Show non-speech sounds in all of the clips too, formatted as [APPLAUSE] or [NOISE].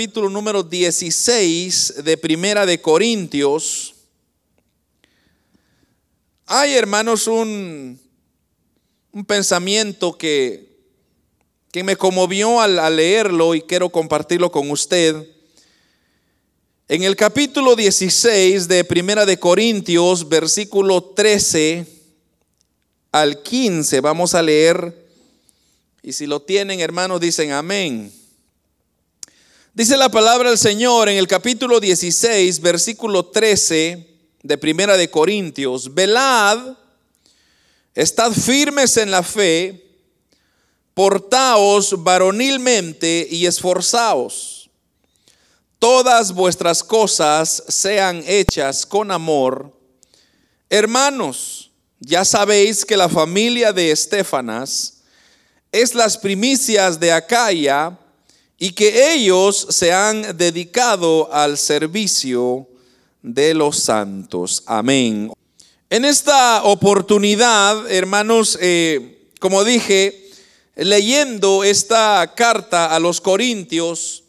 capítulo número 16 de Primera de Corintios. Hay, hermanos, un, un pensamiento que, que me conmovió al, al leerlo y quiero compartirlo con usted. En el capítulo 16 de Primera de Corintios, versículo 13 al 15, vamos a leer. Y si lo tienen, hermanos, dicen amén. Dice la palabra del Señor en el capítulo 16, versículo 13 de Primera de Corintios. Velad, estad firmes en la fe, portaos varonilmente y esforzaos todas vuestras cosas sean hechas con amor. Hermanos, ya sabéis que la familia de Estefanas es las primicias de Acaya y que ellos se han dedicado al servicio de los santos. Amén. En esta oportunidad, hermanos, eh, como dije, leyendo esta carta a los Corintios,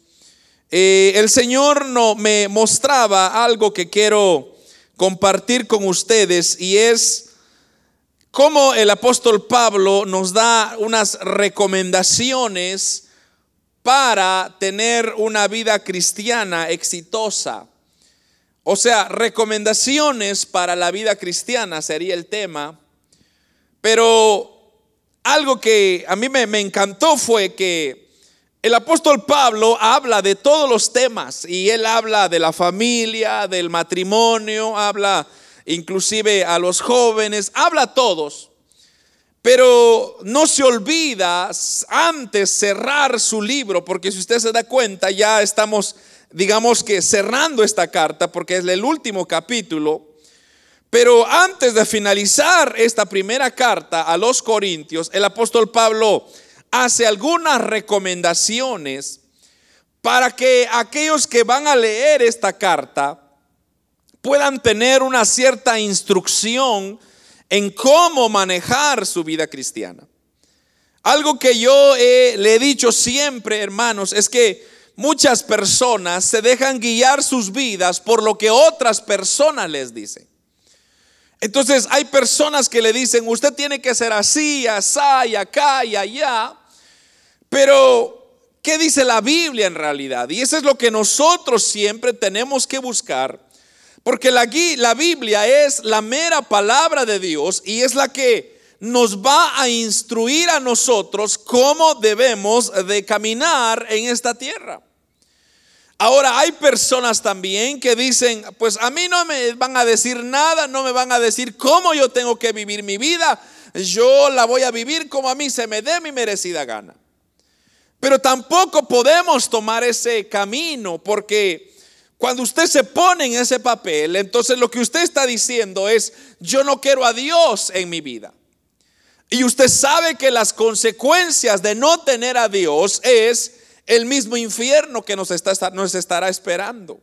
eh, el Señor no, me mostraba algo que quiero compartir con ustedes y es cómo el apóstol Pablo nos da unas recomendaciones para tener una vida cristiana exitosa. O sea, recomendaciones para la vida cristiana sería el tema. Pero algo que a mí me, encantó fue que el apóstol Pablo habla de todos los temas y él habla de la familia, del matrimonio, habla inclusive a los jóvenes, habla a todos. Pero no se olvida antes cerrar su libro, porque si usted se da cuenta, ya estamos, digamos que cerrando esta carta, porque es el último capítulo. Pero antes de finalizar esta primera carta a los Corintios, el apóstol Pablo hace algunas recomendaciones para que aquellos que van a leer esta carta puedan tener una cierta instrucción en cómo manejar su vida cristiana. Algo que yo le he dicho siempre, hermanos, es que muchas personas se dejan guiar sus vidas por lo que otras personas les dicen. Entonces hay personas que le dicen, usted tiene que ser así, así, acá y allá. Pero, ¿qué dice la Biblia en realidad? Y eso es lo que nosotros siempre tenemos que buscar. Porque la, Biblia es la mera palabra de Dios y es la que nos va a instruir a nosotros cómo debemos de caminar en esta tierra. Ahora hay personas también que dicen, pues a mí no me van a decir nada, no me van a decir cómo yo tengo que vivir mi vida, yo la voy a vivir como a mí se me dé mi merecida gana. Pero tampoco podemos tomar ese camino porque cuando usted se pone en ese papel, entonces lo que usted está diciendo es, yo no quiero a Dios en mi vida. Y usted sabe que las consecuencias de no tener a Dios es el mismo infierno que nos, está, nos estará esperando.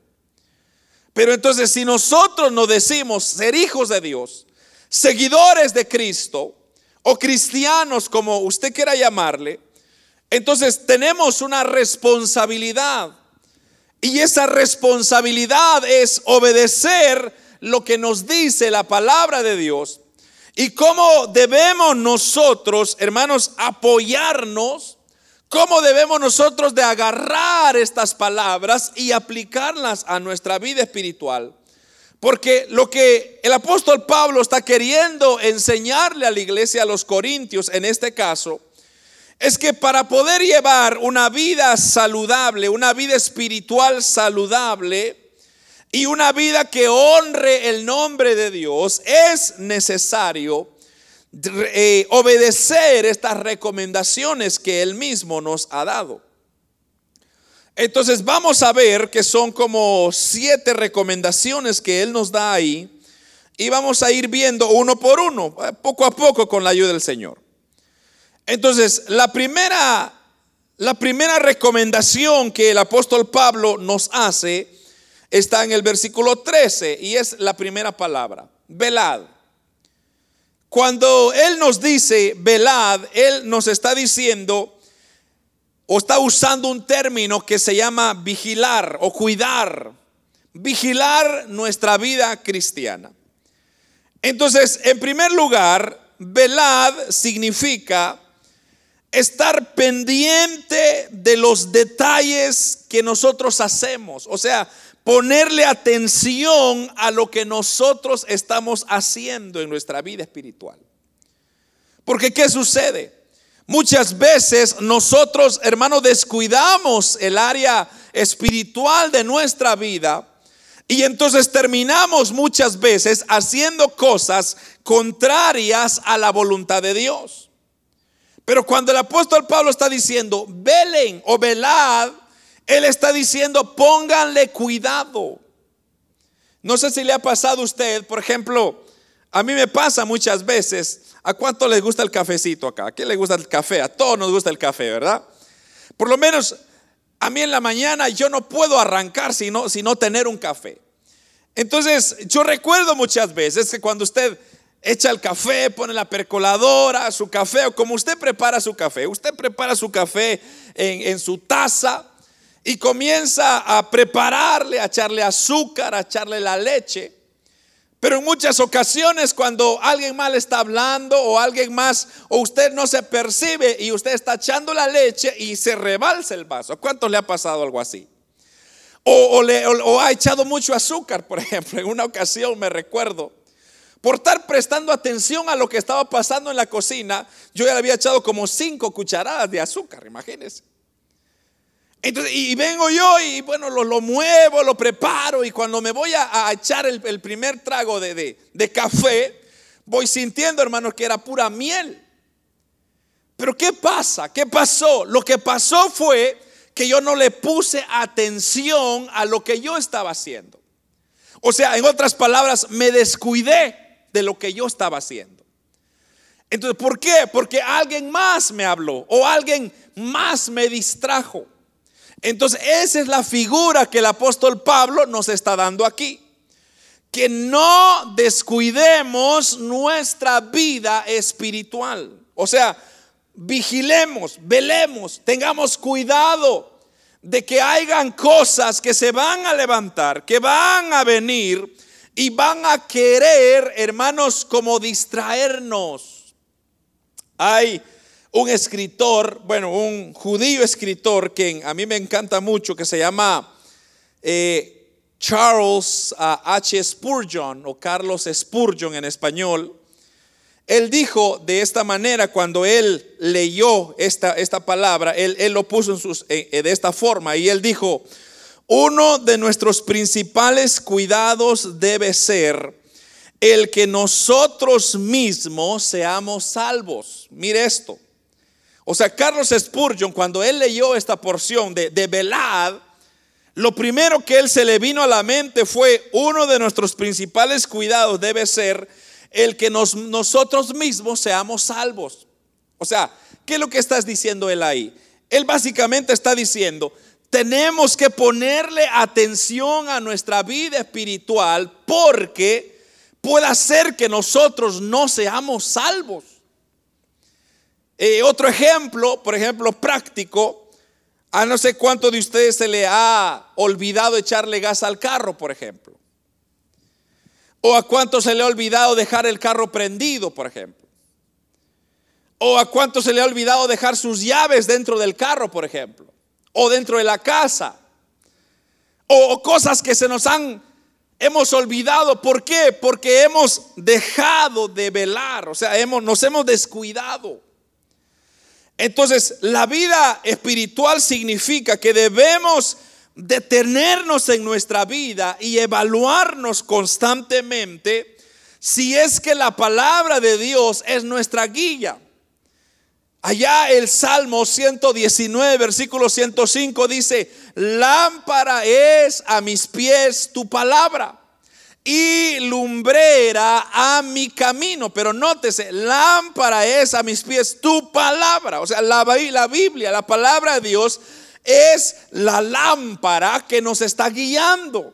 Pero entonces si nosotros nos decimos ser hijos de Dios, seguidores de Cristo o cristianos como usted quiera llamarle, entonces tenemos una responsabilidad y esa responsabilidad es obedecer lo que nos dice la palabra de Dios y cómo debemos nosotros, hermanos, apoyarnos, cómo debemos nosotros de agarrar estas palabras y aplicarlas a nuestra vida espiritual. Porque lo que el apóstol Pablo está queriendo enseñarle a la iglesia, a los corintios en este caso, es que para poder llevar una vida saludable, una vida espiritual saludable y una vida que honre el nombre de Dios, es necesario eh, obedecer estas recomendaciones que Él mismo nos ha dado. Entonces vamos a ver que son como siete recomendaciones que Él nos da ahí y vamos a ir viendo uno por uno, eh, poco a poco con la ayuda del Señor. Entonces, la primera, la primera recomendación que el apóstol Pablo nos hace está en el versículo 13 y es la primera palabra, velad. Cuando Él nos dice velad, Él nos está diciendo, o está usando un término que se llama vigilar o cuidar. Vigilar nuestra vida cristiana. Entonces, en primer lugar, velad significa estar pendiente de los detalles que nosotros hacemos. O sea, ponerle atención a lo que nosotros estamos haciendo en nuestra vida espiritual. Porque ¿qué sucede? Muchas veces nosotros, hermanos, descuidamos el área espiritual de nuestra vida y entonces terminamos muchas veces haciendo cosas contrarias a la voluntad de Dios. Pero cuando el apóstol Pablo está diciendo, velen o velad, él está diciendo, pónganle cuidado. No sé si le ha pasado a usted, por ejemplo, a mí me pasa muchas veces, ¿a cuánto les gusta el cafecito acá? ¿A quién le gusta el café? A todos nos gusta el café, ¿verdad? Por lo menos a mí en la mañana yo no puedo arrancar sino, sino tener un café. Entonces, yo recuerdo muchas veces que cuando usted echa el café, pone la percoladora, su café, o como usted prepara su café, usted prepara su café en, en su taza y comienza a prepararle, a echarle azúcar, a echarle la leche. Pero en muchas ocasiones cuando alguien mal está hablando o alguien más o usted no se percibe y usted está echando la leche y se rebalsa el vaso. ¿Cuánto le ha pasado algo así? O, o, ha echado mucho azúcar, por [LAUGHS] ejemplo. En una ocasión me recuerdo, por estar prestando atención a lo que estaba pasando en la cocina, yo ya le había echado como cinco cucharadas de azúcar, imagínense. Entonces, y vengo yo y bueno, lo, muevo, lo preparo y cuando me voy a, echar el, primer trago de, de café, voy sintiendo, hermanos, que era pura miel. Pero ¿qué pasa? ¿Qué pasó? Lo que pasó fue que yo no le puse atención a lo que yo estaba haciendo. O sea, en otras palabras, me descuidé de lo que yo estaba haciendo. Entonces, ¿por qué? Porque alguien más me habló o alguien más me distrajo. Entonces, esa es la figura que el apóstol Pablo nos está dando aquí. Que no descuidemos nuestra vida espiritual. O sea, vigilemos, velemos, tengamos cuidado de que hayan cosas que se van a levantar, que van a venir y van a querer, hermanos, como distraernos. Hay un escritor, bueno, un judío escritor que a mí me encanta mucho, que se llama eh, Charles ah, H. Spurgeon o Carlos Spurgeon en español. Él dijo de esta manera cuando él leyó esta, esta palabra, él, él, lo puso en sus, de esta forma y él dijo, uno de nuestros principales cuidados debe ser el que nosotros mismos seamos salvos. Mire esto. O sea, Carlos Spurgeon, cuando él leyó esta porción de, de velad, lo primero que él se le vino a la mente fue, uno de nuestros principales cuidados debe ser el que nosotros mismos seamos salvos. O sea, ¿qué es lo que estás diciendo él ahí? Él básicamente está diciendo, tenemos que ponerle atención a nuestra vida espiritual porque puede ser que nosotros no seamos salvos. Eh, otro ejemplo, por ejemplo, práctico, a no sé cuánto de ustedes se le ha olvidado echarle gas al carro, por ejemplo. O a cuánto se le ha olvidado dejar el carro prendido, por ejemplo. O a cuánto se le ha olvidado dejar sus llaves dentro del carro, por ejemplo. O dentro de la casa. O cosas que se nos han, hemos olvidado. ¿Por qué? Porque hemos dejado de velar. O sea, hemos, nos hemos descuidado. Entonces, la vida espiritual significa que debemos detenernos en nuestra vida y evaluarnos constantemente si es que la palabra de Dios es nuestra guía. Allá el Salmo 119, versículo 105 dice, lámpara es a mis pies tu palabra y lumbrera a mi camino. Pero nótese, lámpara es a mis pies tu palabra. O sea, la, la Biblia, la palabra de Dios es la lámpara que nos está guiando.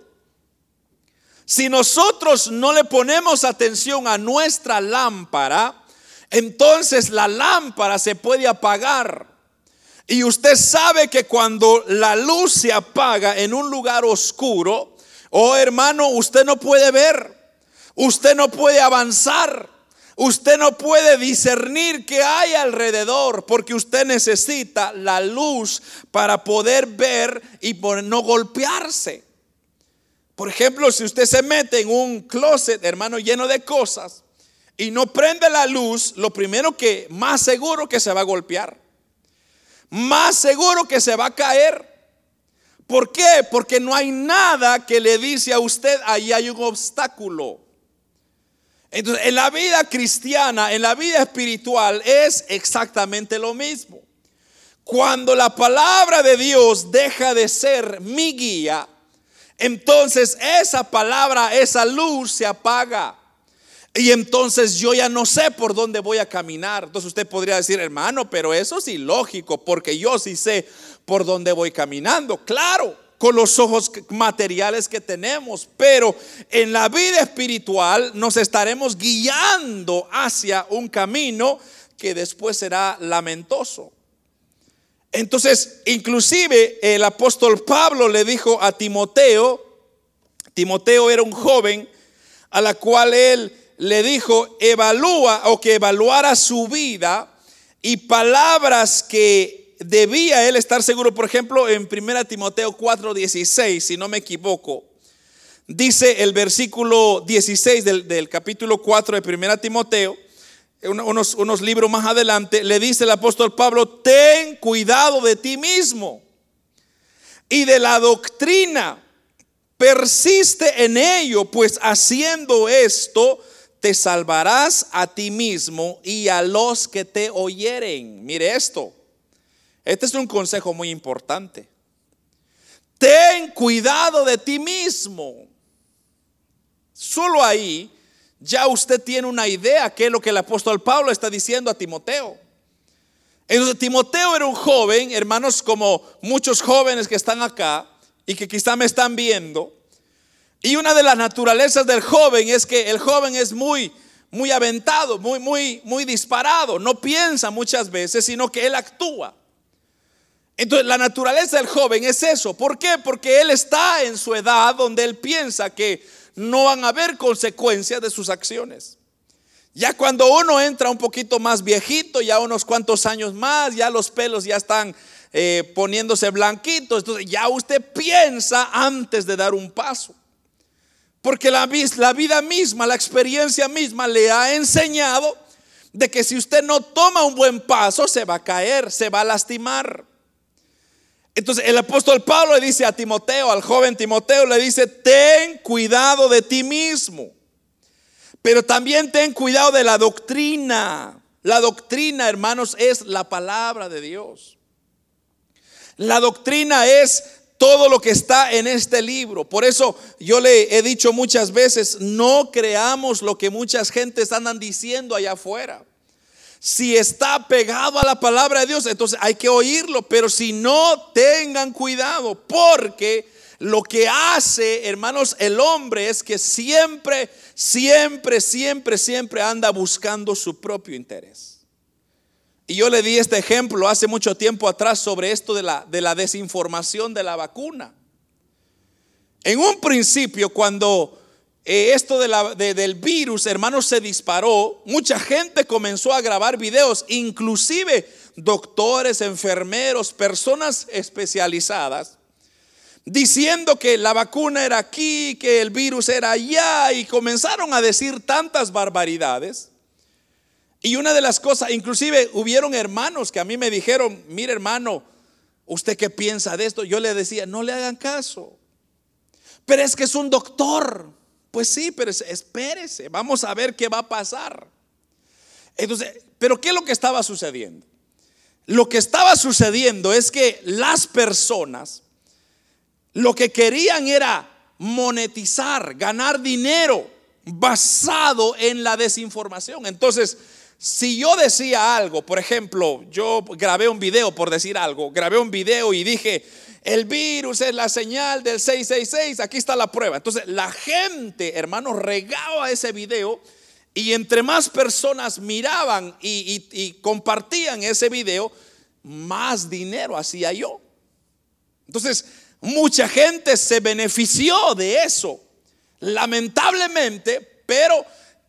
Si nosotros no le ponemos atención a nuestra lámpara, entonces la lámpara se puede apagar. Y usted sabe que cuando la luz se apaga en un lugar oscuro, oh hermano, usted no puede ver, usted no puede avanzar. Usted no puede discernir qué hay alrededor porque usted necesita la luz para poder ver y por no golpearse. Por ejemplo, si usted se mete en un closet, hermano, lleno de cosas y no prende la luz, lo primero que más seguro que se va a golpear. Más seguro que se va a caer. ¿Por qué? Porque no hay nada que le dice a usted, ahí hay un obstáculo. Entonces, en la vida cristiana, en la vida espiritual, es exactamente lo mismo. Cuando la palabra de Dios deja de ser mi guía, entonces esa palabra, esa luz se apaga. Y entonces yo ya no sé por dónde voy a caminar. Entonces usted podría decir, hermano, pero eso es ilógico, porque yo sí sé por dónde voy caminando. Claro, con los ojos materiales que tenemos, pero en la vida espiritual nos estaremos guiando hacia un camino que después será lamentoso. Entonces, inclusive el apóstol Pablo le dijo a Timoteo, Timoteo era un joven a la cual él le dijo, evalúa o que evaluara su vida y palabras que debía él estar seguro, por ejemplo, en 1 Timoteo 4:16, si no me equivoco, dice el versículo 16 del, capítulo 4 de 1 Timoteo, unos, unos libros más adelante, le dice el apóstol Pablo, ten cuidado de ti mismo y de la doctrina, persiste en ello, pues haciendo esto, te salvarás a ti mismo y a los que te oyeren. Mire esto. Este es un consejo muy importante. Ten cuidado de ti mismo. Solo ahí ya usted tiene una idea qué es lo que el apóstol Pablo está diciendo a Timoteo. Entonces Timoteo era un joven, hermanos, como muchos jóvenes que están acá y que quizá me están viendo. Y una de las naturalezas del joven es que el joven es muy muy aventado, muy muy muy disparado, no piensa muchas veces, sino que él actúa. Entonces la naturaleza del joven es eso. ¿Por qué? Porque él está en su edad donde él piensa que no van a haber consecuencias de sus acciones. Ya cuando uno entra un poquito más viejito, ya unos cuantos años más, ya los pelos ya están eh, poniéndose blanquitos, entonces ya usted piensa antes de dar un paso. Porque la, vida misma, la experiencia misma le ha enseñado de que si usted no toma un buen paso, se va a caer, se va a lastimar. Entonces el apóstol Pablo le dice a Timoteo, al joven Timoteo, le dice, ten cuidado de ti mismo, pero también ten cuidado de la doctrina. La doctrina, hermanos, es la palabra de Dios. La doctrina es todo lo que está en este libro. Por eso yo le he dicho muchas veces, no creamos lo que muchas gentes andan diciendo allá afuera. Si está pegado a la palabra de Dios, entonces hay que oírlo. Pero si no, tengan cuidado, porque lo que hace, hermanos, el hombre es que siempre, siempre, siempre, siempre anda buscando su propio interés. Y yo le di este ejemplo hace mucho tiempo atrás sobre esto de la, de la desinformación de la vacuna. En un principio, cuando eh, esto del virus, hermanos, se disparó. Mucha gente comenzó a grabar videos, inclusive doctores, enfermeros, personas especializadas, diciendo que la vacuna era aquí, que el virus era allá, y comenzaron a decir tantas barbaridades. Y una de las cosas, inclusive hubieron hermanos que a mí me dijeron, mire hermano, ¿usted qué piensa de esto? Yo le decía, no le hagan caso. Pero es que es un doctor. Pues sí, pero espérese, vamos a ver qué va a pasar. Entonces, pero ¿qué es lo que estaba sucediendo? Lo que estaba sucediendo es que las personas lo que querían era monetizar, ganar dinero basado en la desinformación. Entonces, si yo decía algo, por ejemplo, yo grabé un video por decir algo, grabé un video y dije, el virus es la señal del 666, aquí está la prueba. Entonces la gente, hermanos, regaba ese video y entre más personas miraban y, compartían ese video, más dinero hacía yo. Entonces, mucha gente se benefició de eso, lamentablemente, pero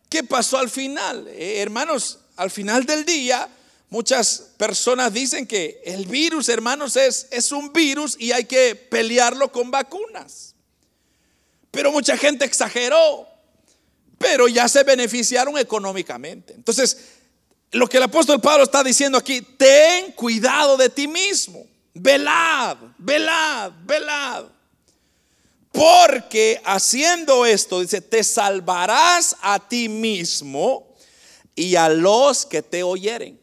¿qué pasó al final? Eh, hermanos, al final del día, muchas personas dicen que el virus, hermanos, es, es un virus y hay que pelearlo con vacunas. Pero mucha gente exageró, pero ya se beneficiaron económicamente. Entonces, lo que el apóstol Pablo está diciendo aquí, ten cuidado de ti mismo. Velad, velad, velad. Porque haciendo esto, dice, te salvarás a ti mismo y a los que te oyeren.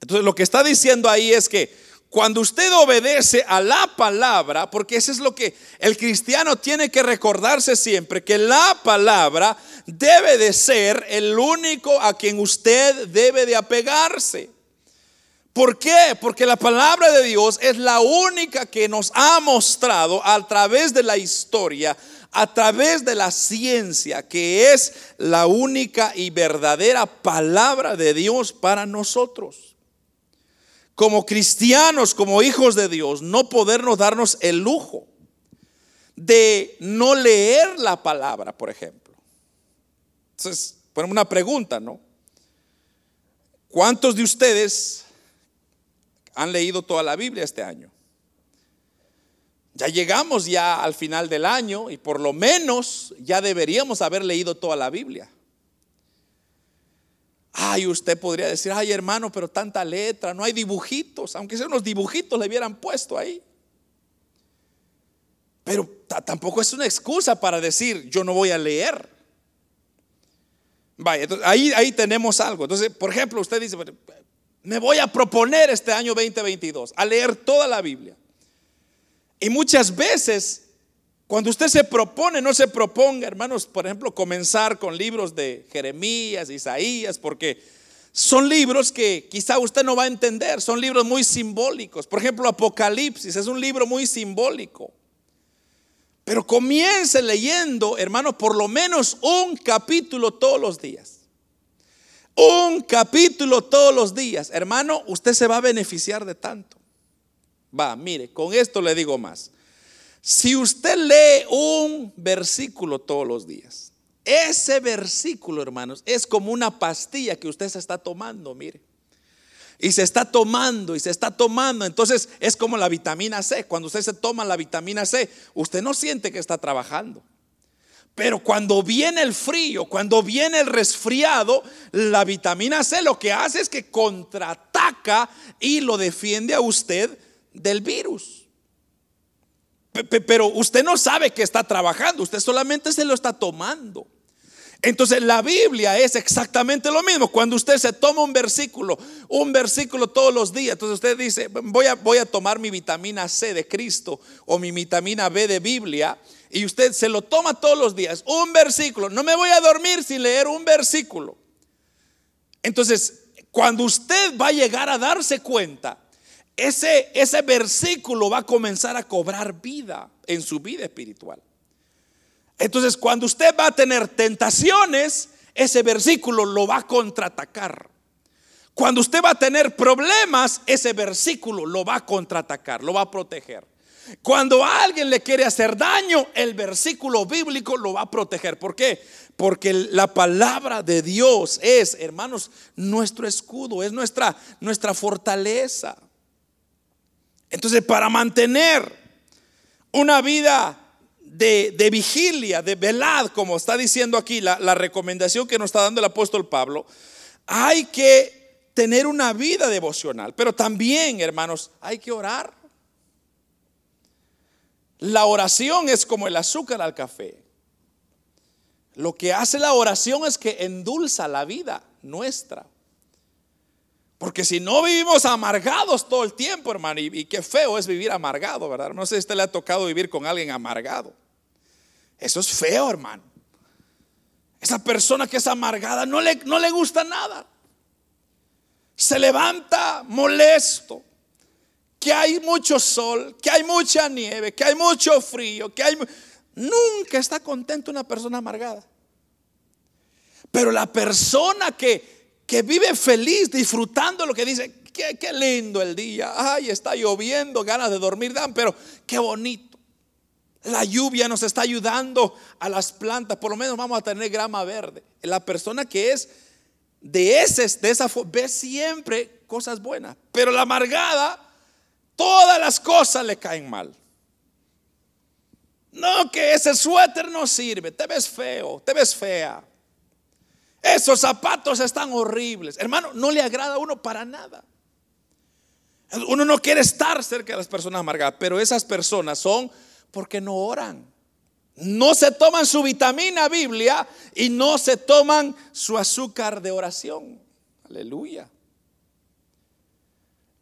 Entonces lo que está diciendo ahí es que cuando usted obedece a la palabra, porque eso es lo que el cristiano tiene que recordarse siempre, que la palabra debe de ser el único a quien usted debe de apegarse. ¿Por qué? Porque la palabra de Dios es la única que nos ha mostrado a través de la historia, a través de la ciencia, que es la única y verdadera palabra de Dios para nosotros como cristianos, como hijos de Dios, no podernos darnos el lujo de no leer la palabra, por ejemplo. Entonces, ponemos una pregunta, ¿no? ¿Cuántos de ustedes han leído toda la Biblia este año? Ya llegamos ya al final del año y por lo menos ya deberíamos haber leído toda la Biblia. Ay, usted podría decir, ay hermano, pero tanta letra, no hay dibujitos, aunque sean unos dibujitos le hubieran puesto ahí. Pero tampoco es una excusa para decir, yo no voy a leer. Vaya, ahí, ahí tenemos algo. Entonces, por ejemplo, usted dice, me voy a proponer este año 2022 a leer toda la Biblia. Y muchas veces cuando usted se propone, no se proponga, hermanos, por ejemplo, comenzar con libros de Jeremías, Isaías, porque son libros que quizá usted no va a entender, son libros muy simbólicos. Por ejemplo, Apocalipsis es un libro muy simbólico. Pero comience leyendo, hermano, por lo menos un capítulo todos los días. Un capítulo todos los días. Hermano, usted se va a beneficiar de tanto. Va, mire, con esto le digo más. Si usted lee un versículo todos los días, ese versículo, hermanos, es como una pastilla que usted se está tomando, mire. Y se está tomando y se está tomando. Entonces es como la vitamina C. Cuando usted se toma la vitamina C, usted no siente que está trabajando. Pero cuando viene el frío, cuando viene el resfriado, la vitamina C lo que hace es que contraataca y lo defiende a usted del virus. Pero usted no sabe que está trabajando, usted solamente se lo está tomando. Entonces la Biblia es exactamente lo mismo. Cuando usted se toma un versículo, un versículo todos los días, entonces usted dice, voy a, voy a tomar mi vitamina C de Cristo o mi vitamina B de Biblia, y usted se lo toma todos los días, un versículo. No me voy a dormir sin leer un versículo. Entonces, cuando usted va a llegar a darse cuenta, ese, ese versículo va a comenzar a cobrar vida en su vida espiritual. Entonces, cuando usted va a tener tentaciones, ese versículo lo va a contraatacar. Cuando usted va a tener problemas, ese versículo lo va a contraatacar, lo va a proteger. Cuando alguien le quiere hacer daño, el versículo bíblico lo va a proteger. ¿Por qué? Porque la palabra de Dios es, hermanos, nuestro escudo, es nuestra, nuestra fortaleza. Entonces, para mantener una vida de, vigilia, de velad, como está diciendo aquí la, recomendación que nos está dando el apóstol Pablo, hay que tener una vida devocional, pero también, hermanos, hay que orar. La oración es como el azúcar al café. Lo que hace la oración es que endulza la vida nuestra. Porque si no vivimos amargados todo el tiempo, hermano, y, qué feo es vivir amargado, ¿verdad? No sé si usted le ha tocado vivir con alguien amargado. Eso es feo, hermano. Esa persona que es amargada no le, no le gusta nada. Se levanta molesto. Que hay mucho sol, que hay mucha nieve, que hay mucho frío, que hay... Nunca está contento una persona amargada. Pero la persona que que vive feliz disfrutando lo que dice, qué, qué lindo el día. Ay, está lloviendo, ganas de dormir dan, pero qué bonito. La lluvia nos está ayudando a las plantas, por lo menos vamos a tener grama verde. La persona que es de, ese, de esa ve siempre cosas buenas, pero la amargada, todas las cosas le caen mal. No, que ese suéter no sirve, te ves feo, te ves fea. Esos zapatos están horribles. Hermano, no le agrada a uno para nada. Uno no quiere estar cerca de las personas amargadas, pero esas personas son porque no oran. No se toman su vitamina Biblia y no se toman su azúcar de oración. Aleluya.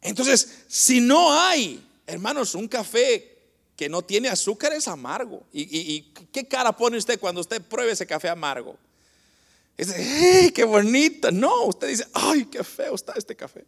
Entonces, si no hay, hermanos, un café que no tiene azúcar es amargo. ¿Y, qué cara pone usted cuando usted pruebe ese café amargo? Dice, qué bonito! No, usted dice, ¡ay, qué feo está este café!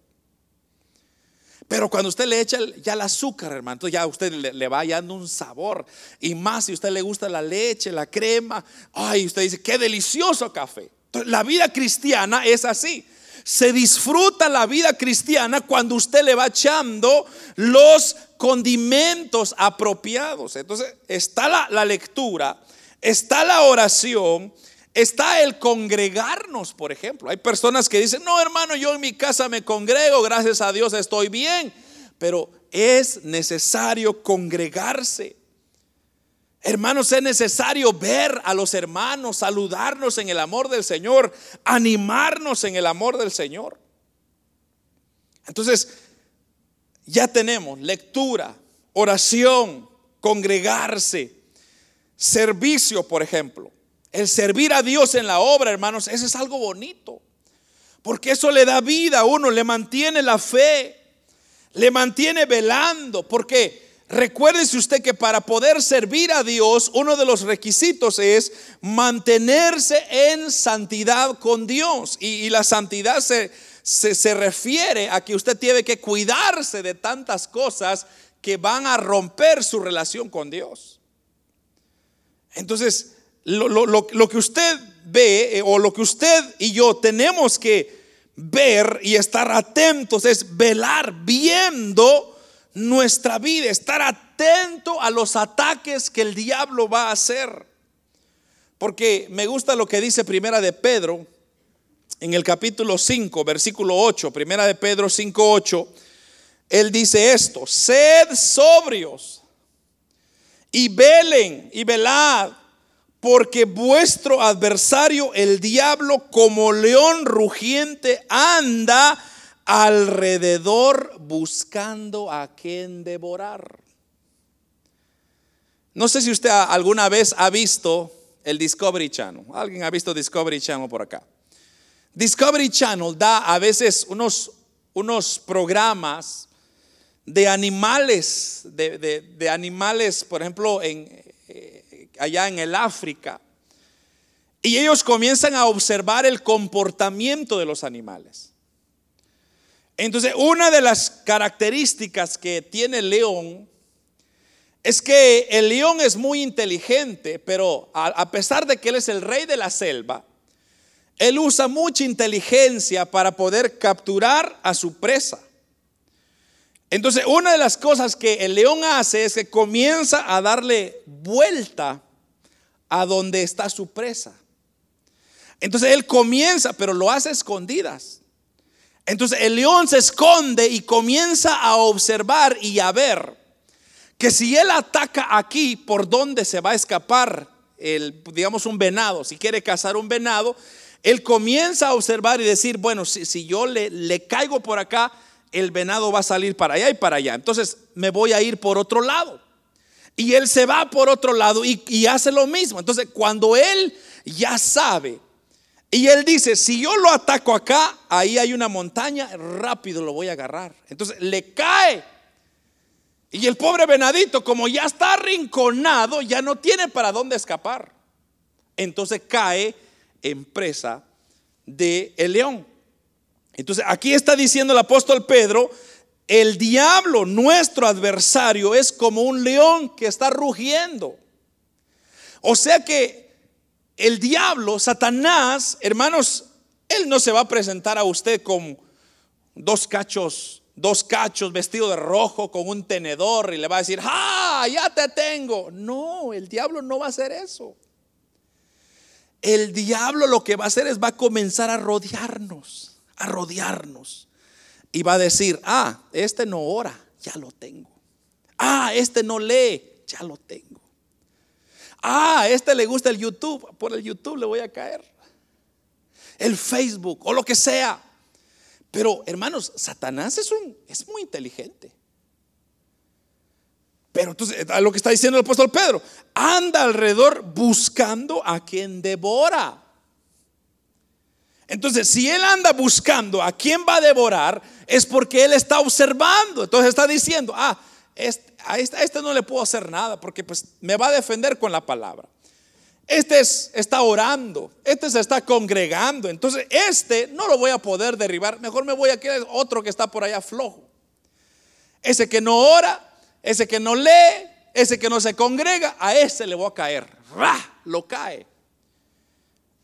Pero cuando usted le echa ya el azúcar, hermano, entonces ya usted le, va dando un sabor. Y más si usted le gusta la leche, la crema, ay, usted dice, qué delicioso café. la vida cristiana es así. Se disfruta la vida cristiana cuando usted le va echando los condimentos apropiados. Entonces está la, la lectura, está la oración, está el congregarnos, por ejemplo. Hay personas que dicen, no hermano, yo en mi casa me congrego, gracias a Dios estoy bien, pero es necesario congregarse. Hermanos, es necesario ver a los hermanos, saludarnos en el amor del Señor, animarnos en el amor del Señor. Entonces, ya tenemos lectura, oración, congregarse, servicio, por ejemplo. El servir a Dios en la obra, hermanos, eso es algo bonito. Porque eso le da vida a uno, le mantiene la fe, le mantiene velando. Porque recuérdese usted que para poder servir a Dios, uno de los requisitos es mantenerse en santidad con Dios. Y, la santidad se, se refiere a que usted tiene que cuidarse de tantas cosas que van a romper su relación con Dios. Entonces, lo, que usted ve eh, o lo que usted y yo tenemos que ver y estar atentos es velar viendo nuestra vida, estar atento a los ataques que el diablo va a hacer. Porque me gusta lo que dice Primera de Pedro en el capítulo 5, versículo 8, Primera de Pedro 5, 8. Él dice esto, sed sobrios y velen y velad porque vuestro adversario, el diablo, como león rugiente, anda alrededor buscando a quien devorar. No sé si usted alguna vez ha visto el Discovery Channel. ¿Alguien ha visto Discovery Channel por acá? Discovery Channel da a veces unos, unos programas de animales, de, de animales, por ejemplo, en, allá en el África. Y ellos comienzan a observar el comportamiento de los animales. Entonces, una de las características que tiene el león es que el león es muy inteligente, pero a, pesar de que él es el rey de la selva, él usa mucha inteligencia para poder capturar a su presa. Entonces, una de las cosas que el león hace es que comienza a darle vuelta a donde está su presa. Entonces él comienza, pero lo hace escondidas. Entonces el león se esconde y comienza a observar y a ver que si él ataca aquí, ¿por dónde se va a escapar el, digamos, un venado? Si quiere cazar un venado, él comienza a observar y decir, bueno, si, si yo le, le caigo por acá, el venado va a salir para allá y para allá. Entonces me voy a ir por otro lado. Y él se va por otro lado y, hace lo mismo. Entonces, cuando él ya sabe y él dice, si yo lo ataco acá, ahí hay una montaña, rápido lo voy a agarrar. Entonces le cae. Y el pobre venadito, como ya está arrinconado, ya no tiene para dónde escapar. Entonces cae en presa de el león. Entonces aquí está diciendo el apóstol Pedro el diablo, nuestro adversario, es como un león que está rugiendo. O sea que el diablo, Satanás, hermanos, él no se va a presentar a usted como dos cachos, dos cachos vestido de rojo con un tenedor y le va a decir, ¡ah! Ya te tengo. No, el diablo no va a hacer eso. El diablo lo que va a hacer es va a comenzar a rodearnos, a rodearnos. Y va a decir, ah, este no ora, ya lo tengo. Ah, este no lee, ya lo tengo. Ah, este le gusta el YouTube, por el YouTube le voy a caer. El Facebook o lo que sea. Pero hermanos, Satanás es, un, es muy inteligente. Pero entonces, lo que está diciendo el apóstol Pedro, anda alrededor buscando a quien devora. Entonces, si él anda buscando a quien va a devorar, es porque él está observando. Entonces está diciendo, ah, a este, este, no le puedo hacer nada porque pues me va a defender con la palabra. Este está orando, este se está congregando. Entonces, este no lo voy a poder derribar. Mejor me voy a quedar otro que está por allá flojo. Ese que no ora, ese que no lee, ese que no se congrega, a ese le voy a caer. ¡Ra! Lo cae.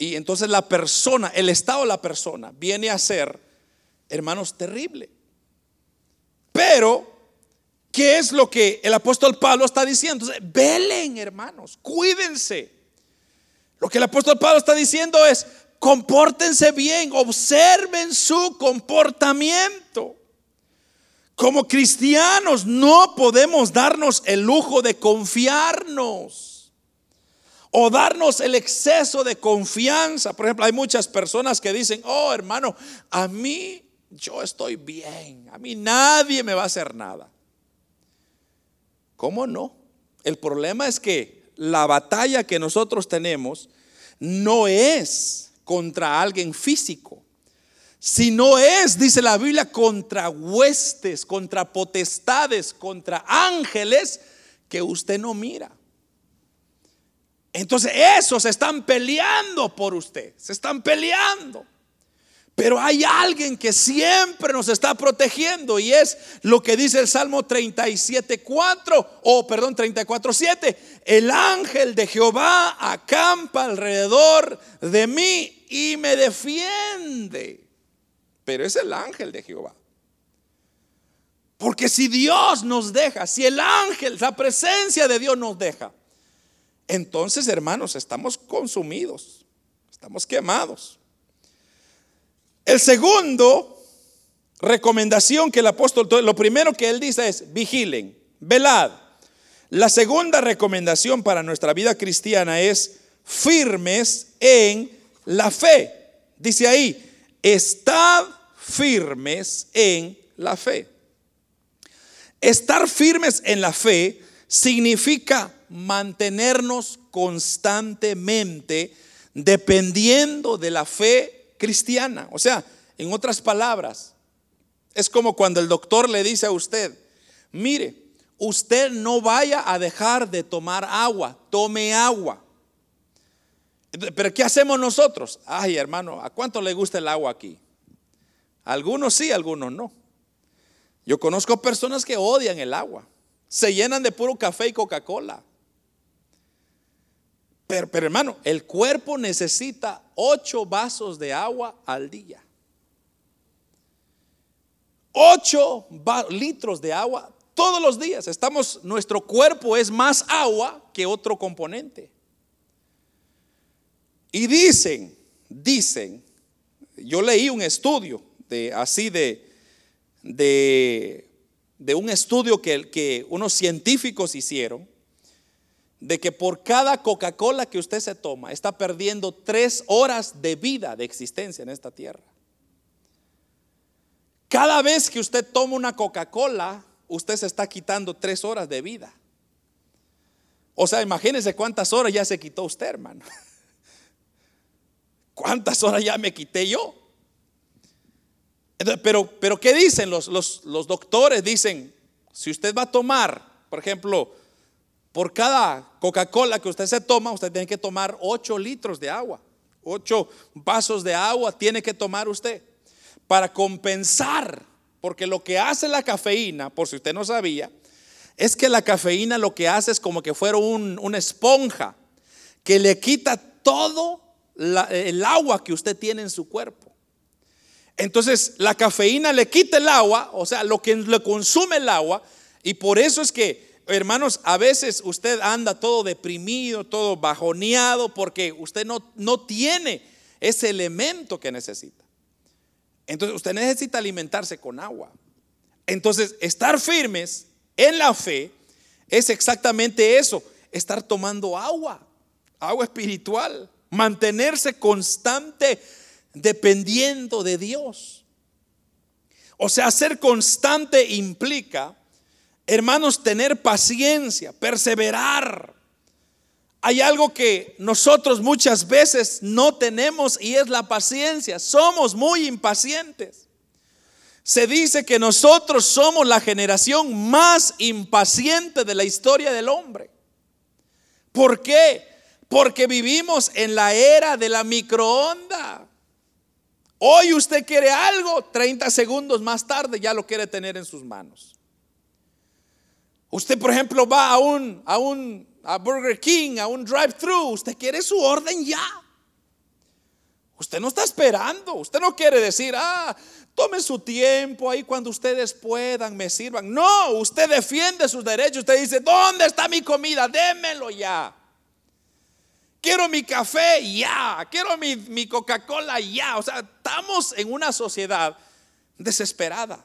Y entonces la persona, el estado de la persona, viene a ser, hermanos, terrible. Pero, ¿qué es lo que el apóstol Pablo está diciendo? Entonces, velen, hermanos, cuídense. Lo que el apóstol Pablo está diciendo es, compórtense bien, observen su comportamiento. Como cristianos no podemos darnos el lujo de confiarnos o darnos el exceso de confianza. Por ejemplo, hay muchas personas que dicen, oh hermano, a mí yo estoy bien, a mí nadie me va a hacer nada. ¿Cómo no? El problema es que la batalla que nosotros tenemos no es contra alguien físico si no es, dice la Biblia, contra huestes, contra potestades, contra ángeles que usted no mira. Entonces esos están peleando por usted, se están peleando. Pero hay alguien que siempre nos está protegiendo y es lo que dice el Salmo 37.4 o perdón 34.7. El ángel de Jehová acampa alrededor de mí y me defiende pero es el ángel de Jehová. Porque si Dios nos deja, si el ángel, la presencia de Dios nos deja, entonces hermanos, estamos consumidos, estamos quemados. El segundo recomendación que el apóstol, lo primero que él dice es, vigilen, velad. La segunda recomendación para nuestra vida cristiana es firmes en la fe. Dice ahí, estad firmes en la fe. Estar firmes en la fe significa mantenernos constantemente dependiendo de la fe cristiana. O sea, en otras palabras, es como cuando el doctor le dice a usted, mire, usted no vaya a dejar de tomar agua, tome agua. Pero ¿qué hacemos nosotros? Ay, hermano, ¿a cuánto le gusta el agua aquí? Algunos sí, algunos no. Yo conozco personas que odian el agua. Se llenan de puro café y Coca-Cola. Pero, pero, hermano, el cuerpo necesita ocho vasos de agua al día. Ocho litros de agua todos los días. Estamos, nuestro cuerpo es más agua que otro componente. Y dicen, dicen, yo leí un estudio de así de, de, de un estudio que, que unos científicos hicieron, de que por cada Coca-Cola que usted se toma, está perdiendo tres horas de vida, de existencia en esta tierra. Cada vez que usted toma una Coca-Cola, usted se está quitando tres horas de vida. O sea, imagínese cuántas horas ya se quitó usted, hermano. [LAUGHS] ¿Cuántas horas ya me quité yo? pero, pero ¿qué dicen los, los, los doctores? Dicen, si usted va a tomar, por ejemplo, por cada Coca-Cola que usted se toma, usted tiene que tomar 8 litros de agua. 8 vasos de agua tiene que tomar usted para compensar, porque lo que hace la cafeína, por si usted no sabía, es que la cafeína lo que hace es como que fuera un, una esponja que le quita todo el agua que usted tiene en su cuerpo. Entonces la cafeína le quita el agua, o sea, lo que le consume el agua, y por eso es que, hermanos, a veces usted anda todo deprimido, todo bajoneado, porque usted no, no tiene ese elemento que necesita. Entonces usted necesita alimentarse con agua. Entonces, estar firmes en la fe es exactamente eso, estar tomando agua, agua espiritual, mantenerse constante dependiendo de Dios. O sea, ser constante implica, hermanos, tener paciencia, perseverar. Hay algo que nosotros muchas veces no tenemos y es la paciencia. Somos muy impacientes. Se dice que nosotros somos la generación más impaciente de la historia del hombre. ¿Por qué? Porque vivimos en la era de la microonda. Hoy usted quiere algo, 30 segundos más tarde ya lo quiere tener en sus manos. Usted, por ejemplo, va a un, a un a Burger King, a un drive-thru, usted quiere su orden ya. Usted no está esperando, usted no quiere decir, ah, tome su tiempo ahí cuando ustedes puedan, me sirvan. No, usted defiende sus derechos, usted dice, ¿dónde está mi comida? Démelo ya. Quiero mi café ya, quiero mi, mi Coca-Cola ya. O sea, estamos en una sociedad desesperada,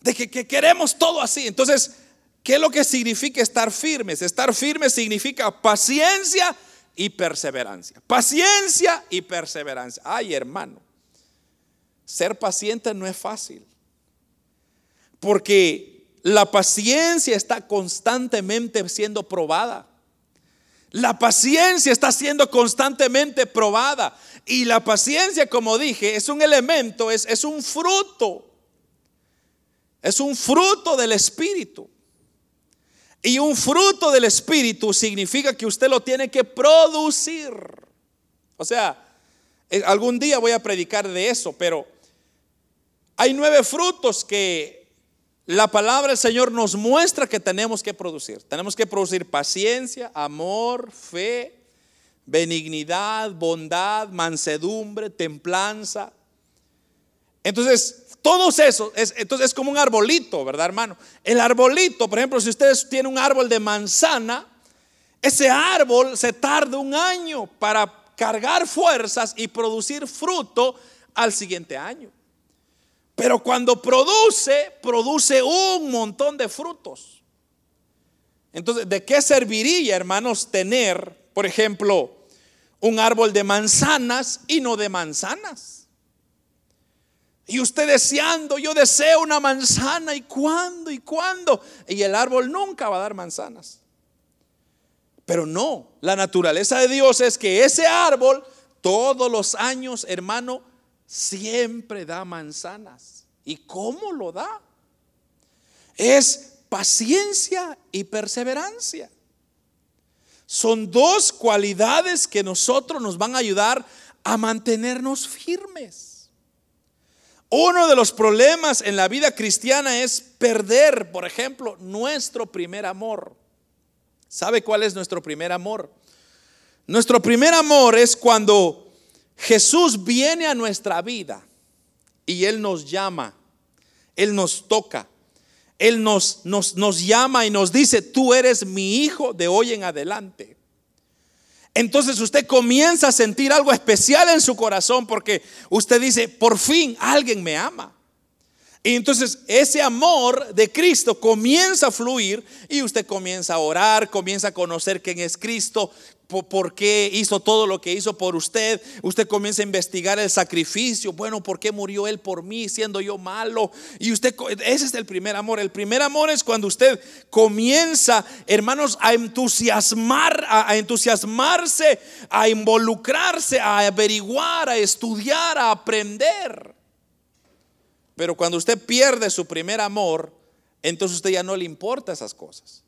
de que, que queremos todo así. Entonces, ¿qué es lo que significa estar firmes? Estar firmes significa paciencia y perseverancia. Paciencia y perseverancia. Ay, hermano, ser paciente no es fácil. Porque la paciencia está constantemente siendo probada. La paciencia está siendo constantemente probada. Y la paciencia, como dije, es un elemento, es, es un fruto. Es un fruto del Espíritu. Y un fruto del Espíritu significa que usted lo tiene que producir. O sea, eh, algún día voy a predicar de eso, pero hay nueve frutos que la palabra del Señor nos muestra que tenemos que producir. Tenemos que producir paciencia, amor, fe, benignidad, bondad, mansedumbre, templanza. Entonces, todos esos, es, entonces es como un arbolito, ¿verdad, hermano? El arbolito, por ejemplo, si ustedes tienen un árbol de manzana, ese árbol se tarda un año para cargar fuerzas y producir fruto al siguiente año. Pero cuando produce, produce un montón de frutos. Entonces, ¿de qué serviría, hermanos, tener, por ejemplo, un árbol de manzanas y no de manzanas? Y usted deseando, yo deseo una manzana, ¿y cuándo? ¿Y cuándo? Y el árbol nunca va a dar manzanas. Pero no, la naturaleza de Dios es que ese árbol todos los años, hermano, siempre da manzanas. ¿Y cómo lo da? Es paciencia y perseverancia. Son dos cualidades que nosotros nos van a ayudar a mantenernos firmes. Uno de los problemas en la vida cristiana es perder, por ejemplo, nuestro primer amor. ¿Sabe cuál es nuestro primer amor? Nuestro primer amor es cuando Jesús viene a nuestra vida y Él nos llama, Él nos toca, Él nos, nos, nos llama y nos dice, tú eres mi hijo de hoy en adelante. Entonces usted comienza a sentir algo especial en su corazón porque usted dice, por fin alguien me ama. Y entonces ese amor de Cristo comienza a fluir y usted comienza a orar, comienza a conocer quién es Cristo, por qué hizo todo lo que hizo por usted. Usted comienza a investigar el sacrificio. Bueno, ¿por qué murió Él por mí siendo yo malo? Y usted, ese es el primer amor. El primer amor es cuando usted comienza, hermanos, a entusiasmar, a, entusiasmarse, a involucrarse, a averiguar, a estudiar, a aprender. Pero cuando usted pierde su primer amor, entonces usted ya no le importa esas cosas.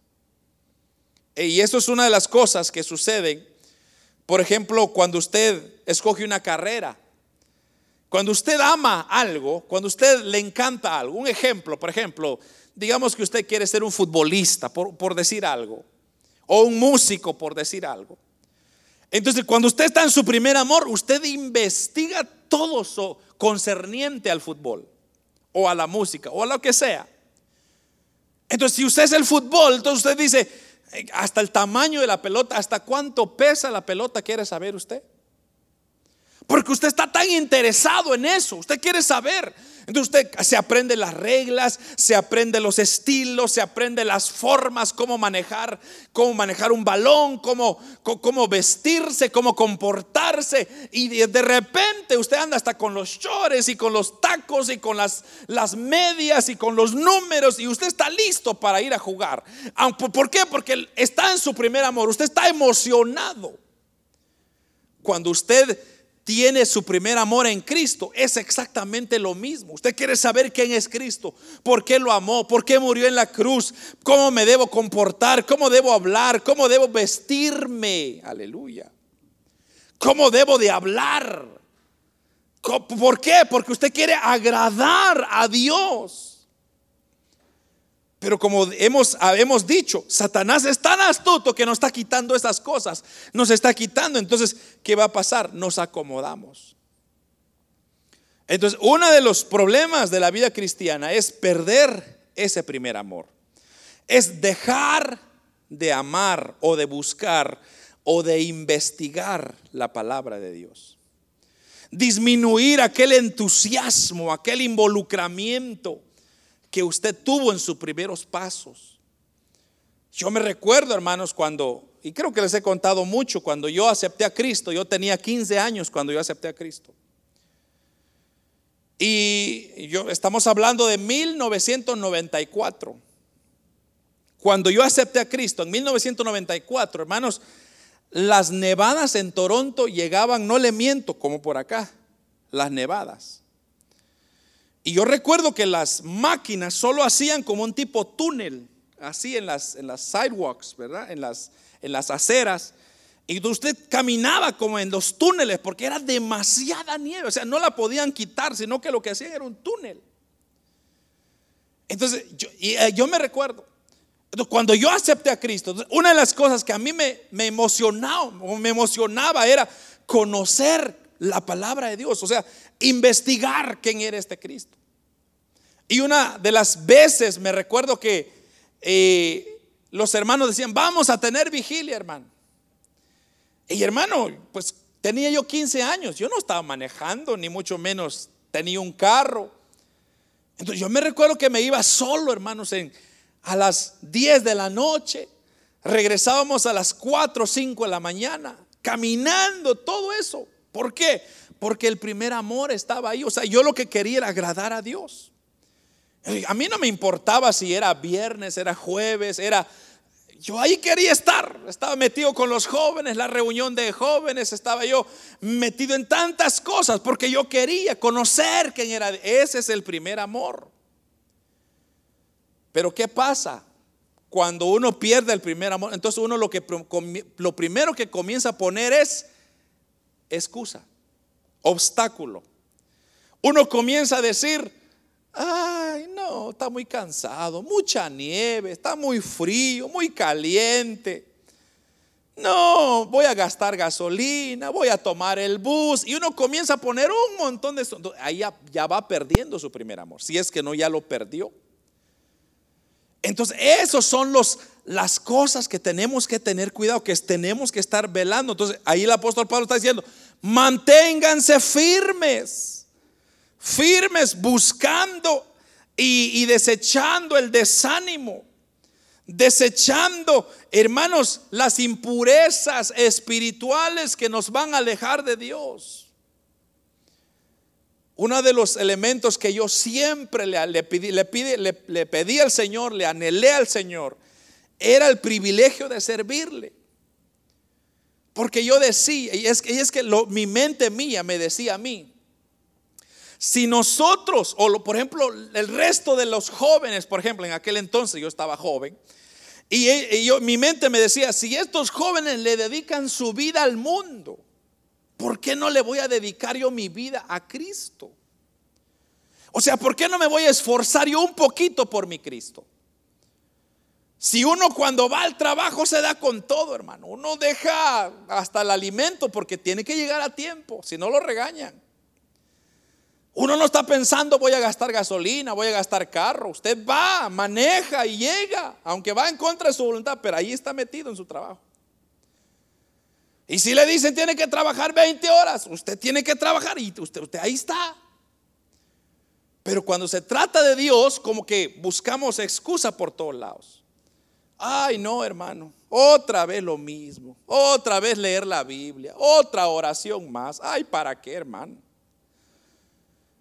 Y eso es una de las cosas que suceden, por ejemplo, cuando usted escoge una carrera. Cuando usted ama algo, cuando usted le encanta algo, un ejemplo, por ejemplo, digamos que usted quiere ser un futbolista, por, por decir algo, o un músico, por decir algo. Entonces, cuando usted está en su primer amor, usted investiga todo concerniente al fútbol o a la música o a lo que sea. Entonces, si usted es el fútbol, entonces usted dice, eh, hasta el tamaño de la pelota, hasta cuánto pesa la pelota, ¿quiere saber usted? Porque usted está tan interesado en eso, usted quiere saber. Entonces usted se aprende las reglas, se aprende los estilos, se aprende las formas, cómo manejar, cómo manejar un balón, cómo, cómo vestirse, cómo comportarse. Y de, repente usted anda hasta con los chores y con los tacos y con las, las medias y con los números y usted está listo para ir a jugar. ¿Por qué? Porque está en su primer amor, usted está emocionado. Cuando usted tiene su primer amor en Cristo, es exactamente lo mismo. Usted quiere saber quién es Cristo, por qué lo amó, por qué murió en la cruz, cómo me debo comportar, cómo debo hablar, cómo debo vestirme. Aleluya. ¿Cómo debo de hablar? ¿Por qué? Porque usted quiere agradar a Dios. Pero como hemos, hemos dicho, Satanás es tan astuto que nos está quitando esas cosas. Nos está quitando. Entonces, ¿qué va a pasar? Nos acomodamos. Entonces, uno de los problemas de la vida cristiana es perder ese primer amor. Es dejar de amar o de buscar o de investigar la palabra de Dios. Disminuir aquel entusiasmo, aquel involucramiento que usted tuvo en sus primeros pasos. Yo me recuerdo, hermanos, cuando, y creo que les he contado mucho, cuando yo acepté a Cristo, yo tenía 15 años cuando yo acepté a Cristo. Y yo estamos hablando de 1994. Cuando yo acepté a Cristo en 1994, hermanos, las nevadas en Toronto llegaban, no le miento, como por acá, las nevadas. Y yo recuerdo que las máquinas solo hacían como un tipo túnel, así en las, en las sidewalks, ¿verdad? En las, en las aceras. Y usted caminaba como en los túneles porque era demasiada nieve. O sea, no la podían quitar, sino que lo que hacían era un túnel. Entonces, yo, y, eh, yo me recuerdo, cuando yo acepté a Cristo, una de las cosas que a mí me, me emocionaba, me emocionaba era conocer la palabra de Dios, o sea, investigar quién era este Cristo. Y una de las veces me recuerdo que eh, los hermanos decían, vamos a tener vigilia, hermano. Y hermano, pues tenía yo 15 años, yo no estaba manejando, ni mucho menos tenía un carro. Entonces yo me recuerdo que me iba solo, hermanos, en, a las 10 de la noche. Regresábamos a las 4 o 5 de la mañana, caminando, todo eso. ¿Por qué? Porque el primer amor estaba ahí. O sea, yo lo que quería era agradar a Dios. A mí no me importaba si era viernes, era jueves, era... Yo ahí quería estar. Estaba metido con los jóvenes, la reunión de jóvenes, estaba yo metido en tantas cosas porque yo quería conocer quién era. Ese es el primer amor. Pero ¿qué pasa? Cuando uno pierde el primer amor, entonces uno lo que lo primero que comienza a poner es excusa, obstáculo. Uno comienza a decir, ay, no, está muy cansado, mucha nieve, está muy frío, muy caliente. No, voy a gastar gasolina, voy a tomar el bus. Y uno comienza a poner un montón de... Ahí ya, ya va perdiendo su primer amor, si es que no ya lo perdió. Entonces, esos son los, las cosas que tenemos que tener cuidado, que tenemos que estar velando. Entonces, ahí el apóstol Pablo está diciendo, manténganse firmes, firmes, buscando y, desechando el desánimo, desechando, hermanos, las impurezas espirituales que nos van a alejar de Dios. Uno de los elementos que yo siempre le, pedí, le, le, pedí al Señor, le anhelé al Señor, era el privilegio de servirle. Porque yo decía, y es, que mi mente mía me decía a mí, si nosotros, o por ejemplo el resto de los jóvenes, por ejemplo, en aquel entonces yo estaba joven, y, y yo, mi mente me decía, si estos jóvenes le dedican su vida al mundo, ¿por qué no le voy a dedicar yo mi vida a Cristo? O sea, ¿por qué no me voy a esforzar yo un poquito por mi Cristo? Si uno cuando va al trabajo se da con todo, hermano, uno deja hasta el alimento porque tiene que llegar a tiempo, si no lo regañan. Uno no está pensando voy a gastar gasolina, voy a gastar carro. Usted va, maneja y llega, aunque va en contra de su voluntad, pero ahí está metido en su trabajo. Y si le dicen tiene que trabajar 20 horas, usted tiene que trabajar y usted, ahí está. Pero cuando se trata de Dios, como que buscamos excusa por todos lados. Ay, no, hermano, otra vez lo mismo, otra vez leer la Biblia, otra oración más. Ay, ¿para qué, hermano?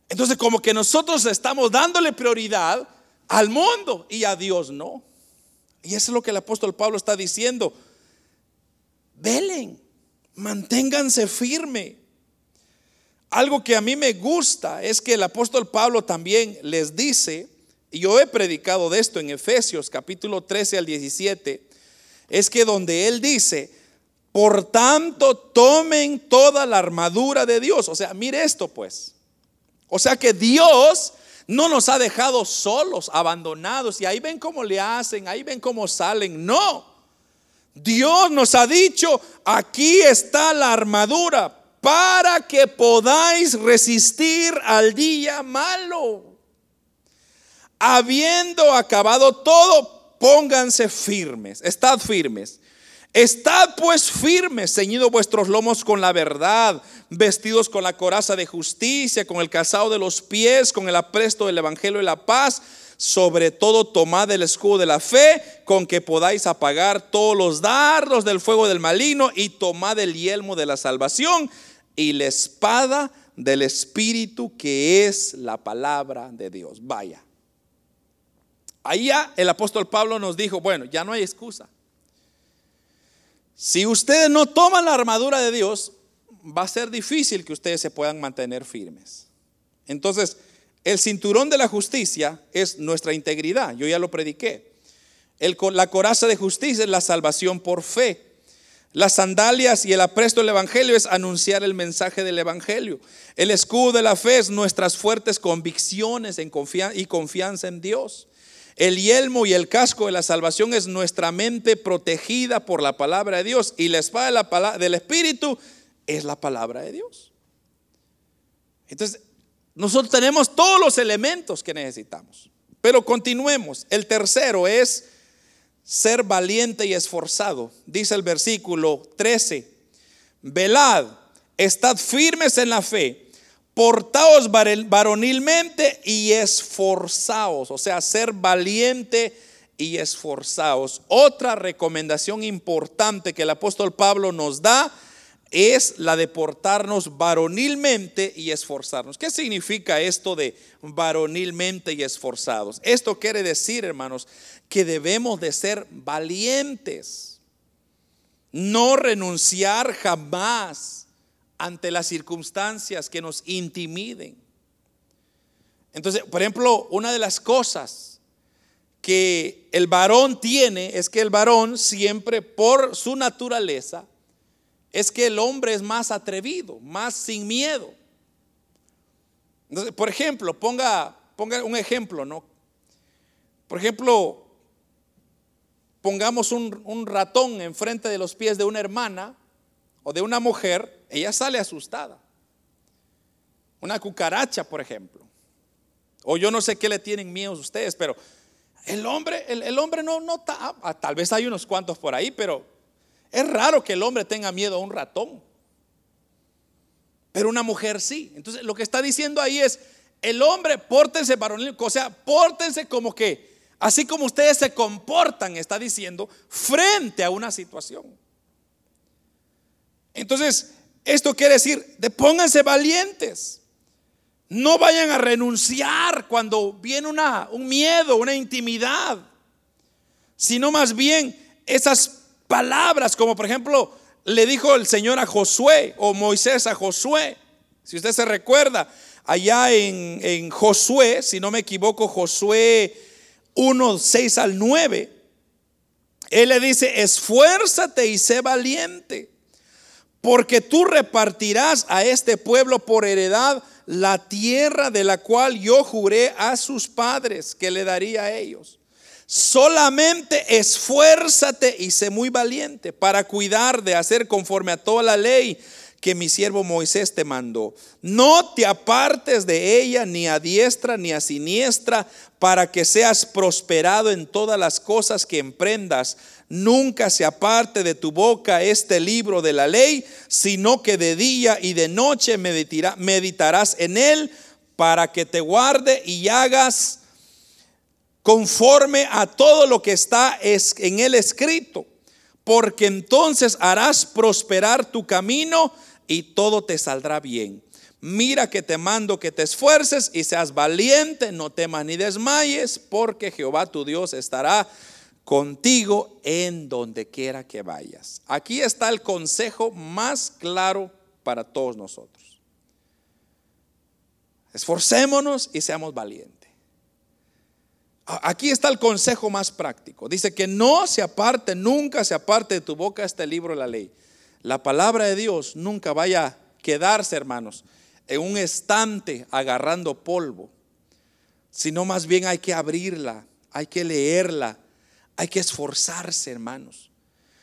Entonces como que nosotros estamos dándole prioridad al mundo y a Dios no. Y eso es lo que el apóstol Pablo está diciendo. Velen, manténganse firme. Algo que a mí me gusta es que el apóstol Pablo también les dice, y yo he predicado de esto en Efesios capítulo 13 al 17, es que donde él dice, por tanto tomen toda la armadura de Dios. O sea, mire esto pues. O sea que Dios no nos ha dejado solos, abandonados. Y ahí ven cómo le hacen, ahí ven cómo salen. No. Dios nos ha dicho, aquí está la armadura para que podáis resistir al día malo. Habiendo acabado todo, pónganse firmes, estad firmes. Estad pues firmes, ceñidos vuestros lomos con la verdad, vestidos con la coraza de justicia, con el calzado de los pies, con el apresto del evangelio de la paz. Sobre todo tomad el escudo de la fe, con que podáis apagar todos los dardos del fuego del maligno, y tomad el yelmo de la salvación y la espada del Espíritu, que es la palabra de Dios. Vaya. Ahí ya el apóstol Pablo nos dijo, bueno, ya no hay excusa. Si ustedes no toman la armadura de Dios, va a ser difícil que ustedes se puedan mantener firmes. Entonces, el cinturón de la justicia es nuestra integridad. Yo ya lo prediqué. La coraza de justicia es la salvación por fe. Las sandalias y el apresto del Evangelio es anunciar el mensaje del Evangelio. El escudo de la fe es nuestras fuertes convicciones en y confianza en Dios. El yelmo y el casco de la salvación es nuestra mente protegida por la palabra de Dios. Y la espada del Espíritu es la palabra de Dios. Entonces, nosotros tenemos todos los elementos que necesitamos. Pero continuemos. El tercero es ser valiente y esforzado. Dice el versículo 13. Velad, estad firmes en la fe portaos varonilmente y esforzaos, o sea, ser valiente y esforzaos. Otra recomendación importante que el apóstol Pablo nos da es la de portarnos varonilmente y esforzarnos. ¿Qué significa esto de varonilmente y esforzados? Esto quiere decir, hermanos, que debemos de ser valientes, no renunciar jamás ante las circunstancias que nos intimiden. Entonces, por ejemplo, una de las cosas que el varón tiene es que el varón siempre por su naturaleza es que el hombre es más atrevido, más sin miedo. Entonces, por ejemplo, ponga, ponga un ejemplo, ¿no? Por ejemplo, pongamos un, un ratón enfrente de los pies de una hermana o de una mujer, ella sale asustada. Una cucaracha, por ejemplo. O yo no sé qué le tienen miedo ustedes, pero el hombre, el, hombre no, no ah, tal vez hay unos cuantos por ahí, pero es raro que el hombre tenga miedo a un ratón. Pero una mujer sí. Entonces lo que está diciendo ahí es, el hombre, pórtense varonil, o sea, pórtense como que, así como ustedes se comportan, está diciendo, frente a una situación. Entonces, esto quiere decir, de pónganse valientes. No vayan a renunciar cuando viene una, un miedo, una intimidad, sino más bien esas palabras, como por ejemplo le dijo el Señor a Josué o Moisés a Josué. Si usted se recuerda, allá en, en Josué, si no me equivoco, Josué 1, 6 al 9, Él le dice, esfuérzate y sé valiente porque tú repartirás a este pueblo por heredad la tierra de la cual yo juré a sus padres que le daría a ellos. Solamente esfuérzate y sé muy valiente para cuidar de hacer conforme a toda la ley que mi siervo Moisés te mandó. No te apartes de ella ni a diestra ni a siniestra para que seas prosperado en todas las cosas que emprendas. Nunca se aparte de tu boca este libro de la ley, sino que de día y de noche meditarás en él para que te guarde y hagas conforme a todo lo que está en él escrito, porque entonces harás prosperar tu camino y todo te saldrá bien. Mira que te mando que te esfuerces y seas valiente, no temas ni desmayes, porque Jehová tu Dios estará contigo en donde quiera que vayas. Aquí está el consejo más claro para todos nosotros. Esforcémonos y seamos valientes. Aquí está el consejo más práctico. Dice que no se aparte, nunca se aparte de tu boca este libro de la ley. La palabra de Dios nunca vaya a quedarse, hermanos, en un estante agarrando polvo, sino más bien hay que abrirla, hay que leerla, hay que esforzarse, hermanos.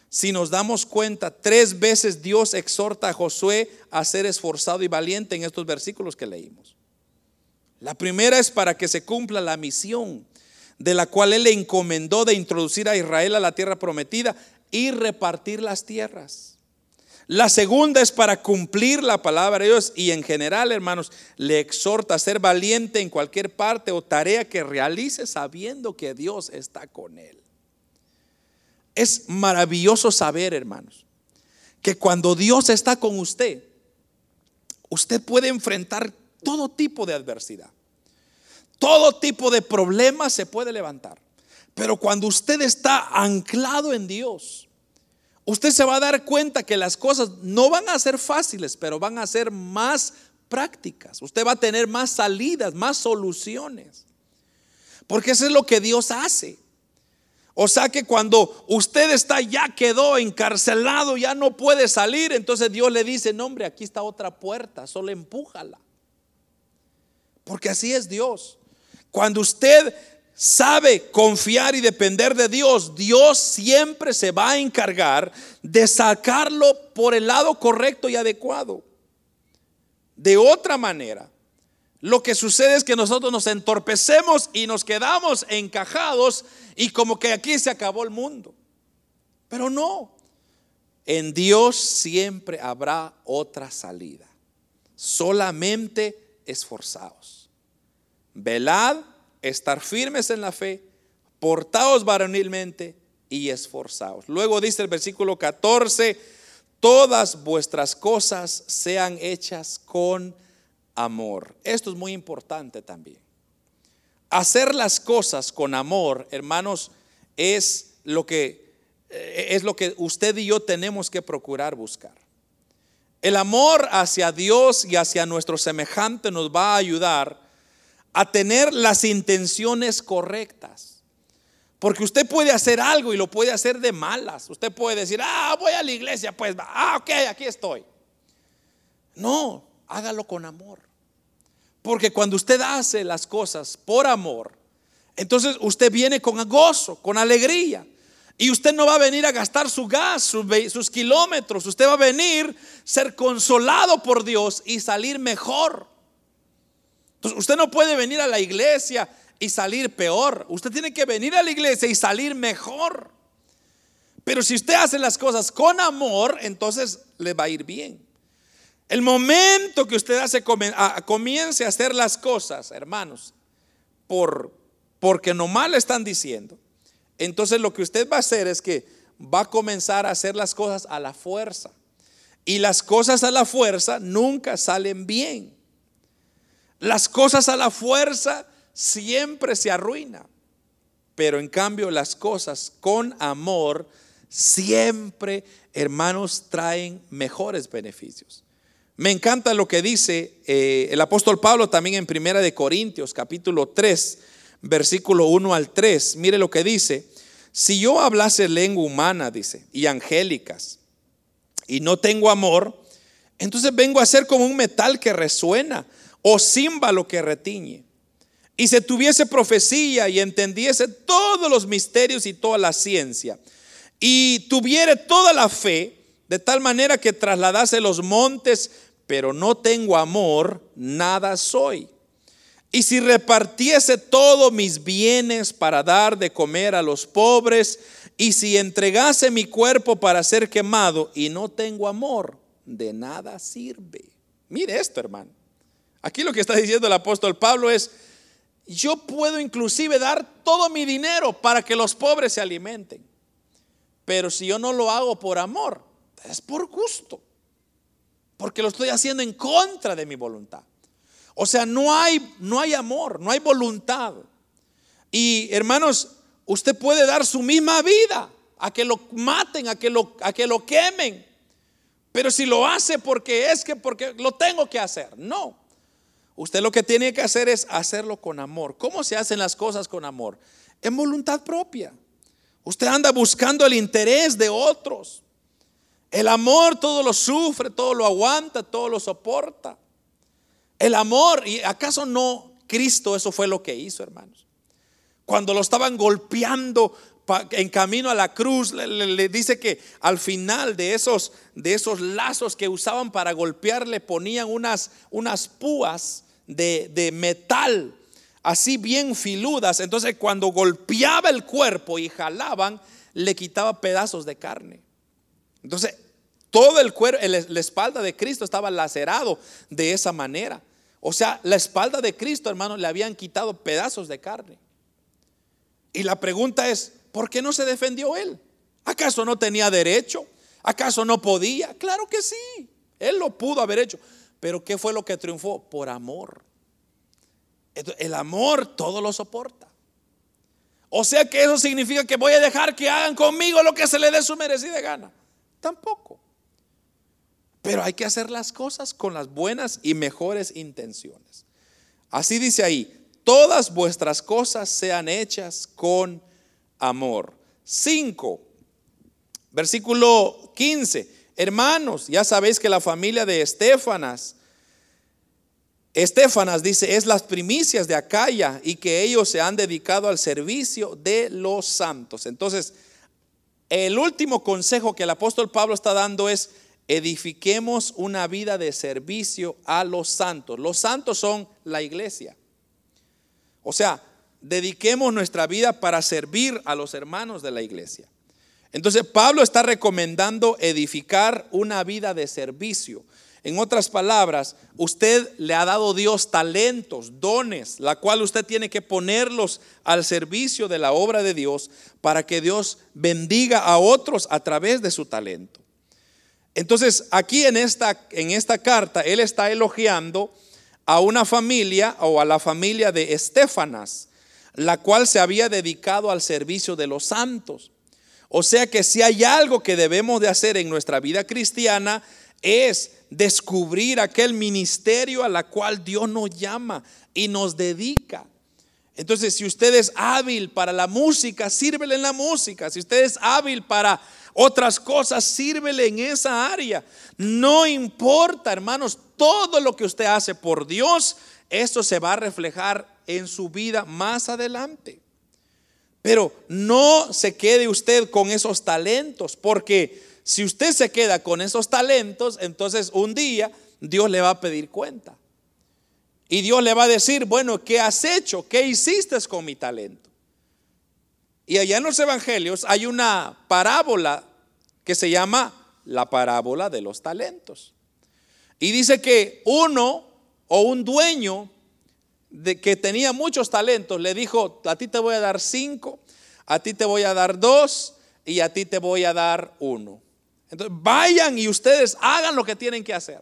Si nos damos cuenta, tres veces Dios exhorta a Josué a ser esforzado y valiente en estos versículos que leímos. La primera es para que se cumpla la misión de la cual él le encomendó de introducir a Israel a la tierra prometida y repartir las tierras. La segunda es para cumplir la palabra de Dios y en general, hermanos, le exhorta a ser valiente en cualquier parte o tarea que realice sabiendo que Dios está con él. Es maravilloso saber, hermanos, que cuando Dios está con usted, usted puede enfrentar todo tipo de adversidad. Todo tipo de problemas se puede levantar. Pero cuando usted está anclado en Dios, usted se va a dar cuenta que las cosas no van a ser fáciles, pero van a ser más prácticas. Usted va a tener más salidas, más soluciones. Porque eso es lo que Dios hace. O sea que cuando usted está ya quedó encarcelado, ya no puede salir, entonces Dios le dice, no hombre, aquí está otra puerta, solo empújala. Porque así es Dios. Cuando usted sabe confiar y depender de Dios, Dios siempre se va a encargar de sacarlo por el lado correcto y adecuado. De otra manera, lo que sucede es que nosotros nos entorpecemos y nos quedamos encajados y como que aquí se acabó el mundo. Pero no, en Dios siempre habrá otra salida. Solamente esforzados velad, estar firmes en la fe, portaos varonilmente y esforzaos. Luego dice el versículo 14, todas vuestras cosas sean hechas con amor. Esto es muy importante también. Hacer las cosas con amor, hermanos, es lo que eh, es lo que usted y yo tenemos que procurar buscar. El amor hacia Dios y hacia nuestro semejante nos va a ayudar a tener las intenciones correctas. Porque usted puede hacer algo y lo puede hacer de malas. Usted puede decir, ah, voy a la iglesia, pues, ah, ok, aquí estoy. No, hágalo con amor. Porque cuando usted hace las cosas por amor, entonces usted viene con gozo, con alegría. Y usted no va a venir a gastar su gas, sus, kilómetros. Usted va a venir, ser consolado por Dios y salir mejor. Entonces, usted no puede venir a la iglesia y salir peor. Usted tiene que venir a la iglesia y salir mejor. Pero si usted hace las cosas con amor, entonces le va a ir bien. El momento que usted hace, comience a hacer las cosas, hermanos, por, porque nomás le están diciendo, entonces lo que usted va a hacer es que va a comenzar a hacer las cosas a la fuerza. Y las cosas a la fuerza nunca salen bien. Las cosas a la fuerza siempre se arruinan, pero en cambio las cosas con amor siempre, hermanos, traen mejores beneficios. Me encanta lo que dice eh, el apóstol Pablo también en Primera de Corintios, capítulo 3, versículo 1 al 3. Mire lo que dice. Si yo hablase lengua humana, dice, y angélicas, y no tengo amor, entonces vengo a ser como un metal que resuena o címbalo que retiñe, y se tuviese profecía y entendiese todos los misterios y toda la ciencia, y tuviere toda la fe, de tal manera que trasladase los montes, pero no tengo amor, nada soy. Y si repartiese todos mis bienes para dar de comer a los pobres, y si entregase mi cuerpo para ser quemado y no tengo amor, de nada sirve. Mire esto, hermano. Aquí lo que está diciendo el apóstol Pablo es, yo puedo inclusive dar todo mi dinero para que los pobres se alimenten. Pero si yo no lo hago por amor, es por gusto. Porque lo estoy haciendo en contra de mi voluntad. O sea, no hay, no hay amor, no hay voluntad. Y hermanos, usted puede dar su misma vida a que lo maten, a que lo, a que lo quemen. Pero si lo hace porque es que porque lo tengo que hacer, no. Usted lo que tiene que hacer es hacerlo con amor. ¿Cómo se hacen las cosas con amor? En voluntad propia. Usted anda buscando el interés de otros. El amor todo lo sufre, todo lo aguanta, todo lo soporta. El amor, ¿y acaso no Cristo eso fue lo que hizo, hermanos? Cuando lo estaban golpeando en camino a la cruz, le, dice que al final de esos, de esos lazos que usaban para golpearle ponían unas, unas púas de, de metal, así bien filudas. Entonces cuando golpeaba el cuerpo y jalaban, le quitaba pedazos de carne. Entonces, todo el cuerpo, la espalda de Cristo estaba lacerado de esa manera. O sea, la espalda de Cristo, hermano, le habían quitado pedazos de carne. Y la pregunta es, ¿por qué no se defendió él? ¿Acaso no tenía derecho? ¿Acaso no podía? Claro que sí, él lo pudo haber hecho. Pero ¿qué fue lo que triunfó? Por amor. El amor todo lo soporta. O sea que eso significa que voy a dejar que hagan conmigo lo que se le dé su merecida gana. Tampoco. Pero hay que hacer las cosas con las buenas y mejores intenciones. Así dice ahí, todas vuestras cosas sean hechas con amor. 5, versículo 15. Hermanos, ya sabéis que la familia de Estefanas, Estefanas dice, es las primicias de Acaya y que ellos se han dedicado al servicio de los santos. Entonces, el último consejo que el apóstol Pablo está dando es, edifiquemos una vida de servicio a los santos. Los santos son la iglesia. O sea, dediquemos nuestra vida para servir a los hermanos de la iglesia. Entonces Pablo está recomendando edificar una vida de servicio. En otras palabras, usted le ha dado Dios talentos, dones, la cual usted tiene que ponerlos al servicio de la obra de Dios para que Dios bendiga a otros a través de su talento. Entonces, aquí en esta, en esta carta, él está elogiando a una familia o a la familia de Estefanas, la cual se había dedicado al servicio de los santos. O sea que si hay algo que debemos de hacer en nuestra vida cristiana es descubrir aquel ministerio a la cual Dios nos llama y nos dedica. Entonces, si usted es hábil para la música, sírvele en la música. Si usted es hábil para otras cosas, sírvele en esa área. No importa, hermanos, todo lo que usted hace por Dios, esto se va a reflejar en su vida más adelante. Pero no se quede usted con esos talentos, porque si usted se queda con esos talentos, entonces un día Dios le va a pedir cuenta. Y Dios le va a decir, bueno, ¿qué has hecho? ¿Qué hiciste con mi talento? Y allá en los evangelios hay una parábola que se llama la parábola de los talentos. Y dice que uno o un dueño de que tenía muchos talentos le dijo, a ti te voy a dar cinco, a ti te voy a dar dos y a ti te voy a dar uno. Entonces vayan y ustedes hagan lo que tienen que hacer.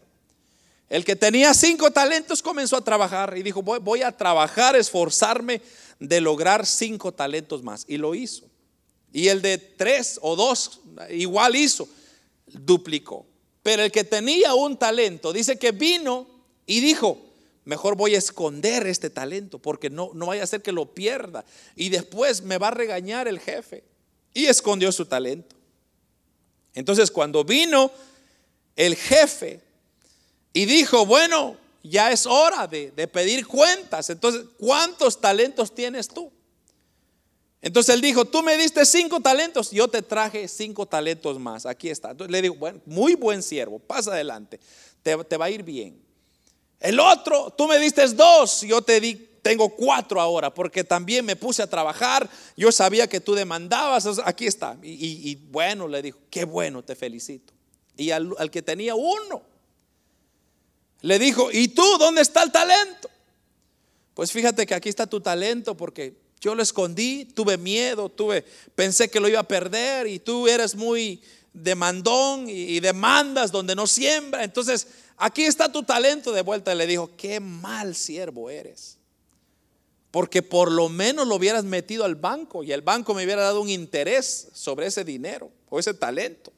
El que tenía cinco talentos comenzó a trabajar y dijo, voy, a trabajar, esforzarme de lograr cinco talentos más. Y lo hizo. Y el de tres o dos igual hizo, duplicó. Pero el que tenía un talento, dice que vino y dijo, mejor voy a esconder este talento porque no, no vaya a ser que lo pierda. Y después me va a regañar el jefe. Y escondió su talento. Entonces cuando vino el jefe y dijo, bueno, ya es hora de, pedir cuentas. Entonces, ¿cuántos talentos tienes tú? Entonces él dijo, tú me diste cinco talentos, yo te traje cinco talentos más. Aquí está. Entonces le digo, bueno, muy buen siervo, pasa adelante, te, te va a ir bien. El otro, tú me diste dos, yo te di tengo cuatro ahora, porque también me puse a trabajar, yo sabía que tú demandabas, aquí está. Y, bueno, le dijo, qué bueno, te felicito. Y al, que tenía uno, le dijo, ¿y tú dónde está el talento? Pues fíjate que aquí está tu talento porque yo lo escondí, tuve miedo, tuve, pensé que lo iba a perder y tú eres muy demandón y, demandas donde no siembra. Entonces, aquí está tu talento de vuelta. le dijo, qué mal siervo eres. Porque por lo menos lo hubieras metido al banco y el banco me hubiera dado un interés sobre ese dinero o ese talento.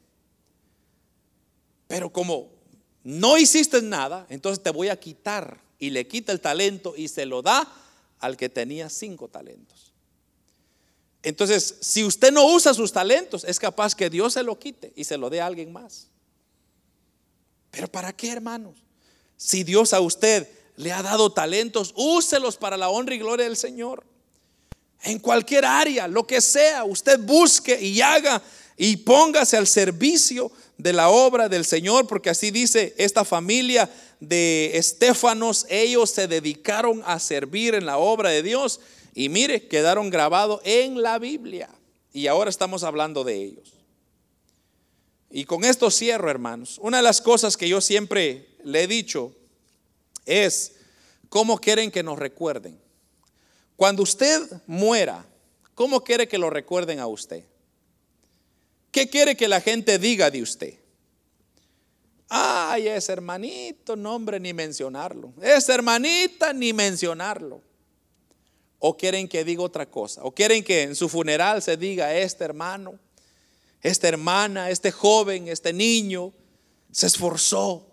Pero como no hiciste nada, entonces te voy a quitar. Y le quita el talento y se lo da al que tenía cinco talentos. Entonces, si usted no usa sus talentos, es capaz que Dios se lo quite y se lo dé a alguien más. Pero ¿para qué, hermanos? Si Dios a usted le ha dado talentos, úselos para la honra y gloria del Señor. En cualquier área, lo que sea, usted busque y haga y póngase al servicio de la obra del Señor, porque así dice esta familia de Estefanos, ellos se dedicaron a servir en la obra de Dios y mire, quedaron grabados en la Biblia. Y ahora estamos hablando de ellos. Y con esto cierro, hermanos. Una de las cosas que yo siempre le he dicho es cómo quieren que nos recuerden. Cuando usted muera, ¿cómo quiere que lo recuerden a usted? ¿Qué quiere que la gente diga de usted? Ay, ese hermanito, nombre ni mencionarlo. Esa hermanita, ni mencionarlo. O quieren que diga otra cosa. O quieren que en su funeral se diga este hermano, esta hermana, este joven, este niño, se esforzó,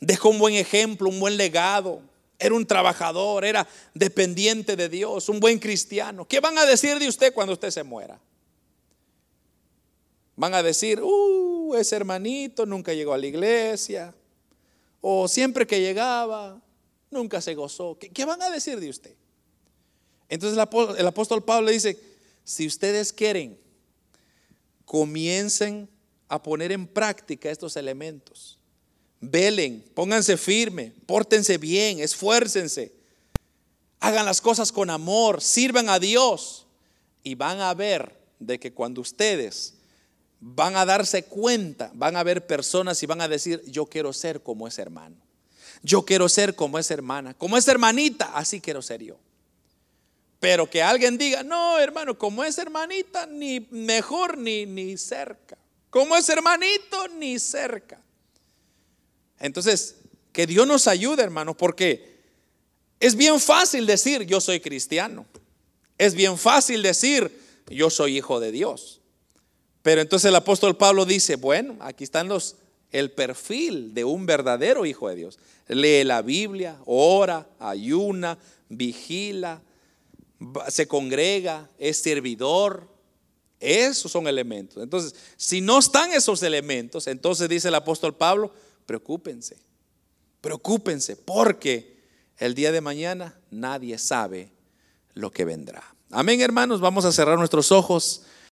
Dejó un buen ejemplo, un buen legado. Era un trabajador, era dependiente de Dios, un buen cristiano. ¿Qué van a decir de usted cuando usted se muera? Van a decir, uh, ese hermanito nunca llegó a la iglesia. O siempre que llegaba, nunca se gozó. ¿Qué, van a decir de usted? Entonces el apóstol Pablo dice, si ustedes quieren, comiencen a poner en práctica estos elementos. Velen, pónganse firme, pórtense bien, esfuércense. Hagan las cosas con amor, sirvan a Dios y van a ver de que cuando ustedes van a darse cuenta, van a ver personas y van a decir, yo quiero ser como ese hermano. Yo quiero ser como esa hermana, como esa hermanita, así quiero ser yo. Pero que alguien diga, no, hermano, como esa hermanita, ni mejor ni, ni cerca. Como ese hermanito, ni cerca. Entonces, que Dios nos ayude, hermanos, porque es bien fácil decir yo soy cristiano. Es bien fácil decir yo soy hijo de Dios. Pero entonces el apóstol Pablo dice, bueno, aquí están los el perfil de un verdadero hijo de Dios. Lee la Biblia, ora, ayuna, vigila, se congrega, es servidor. Esos son elementos. Entonces, si no están esos elementos, entonces dice el apóstol Pablo, preocúpense, preocúpense, porque el día de mañana nadie sabe lo que vendrá. Amén, hermanos, vamos a cerrar nuestros ojos.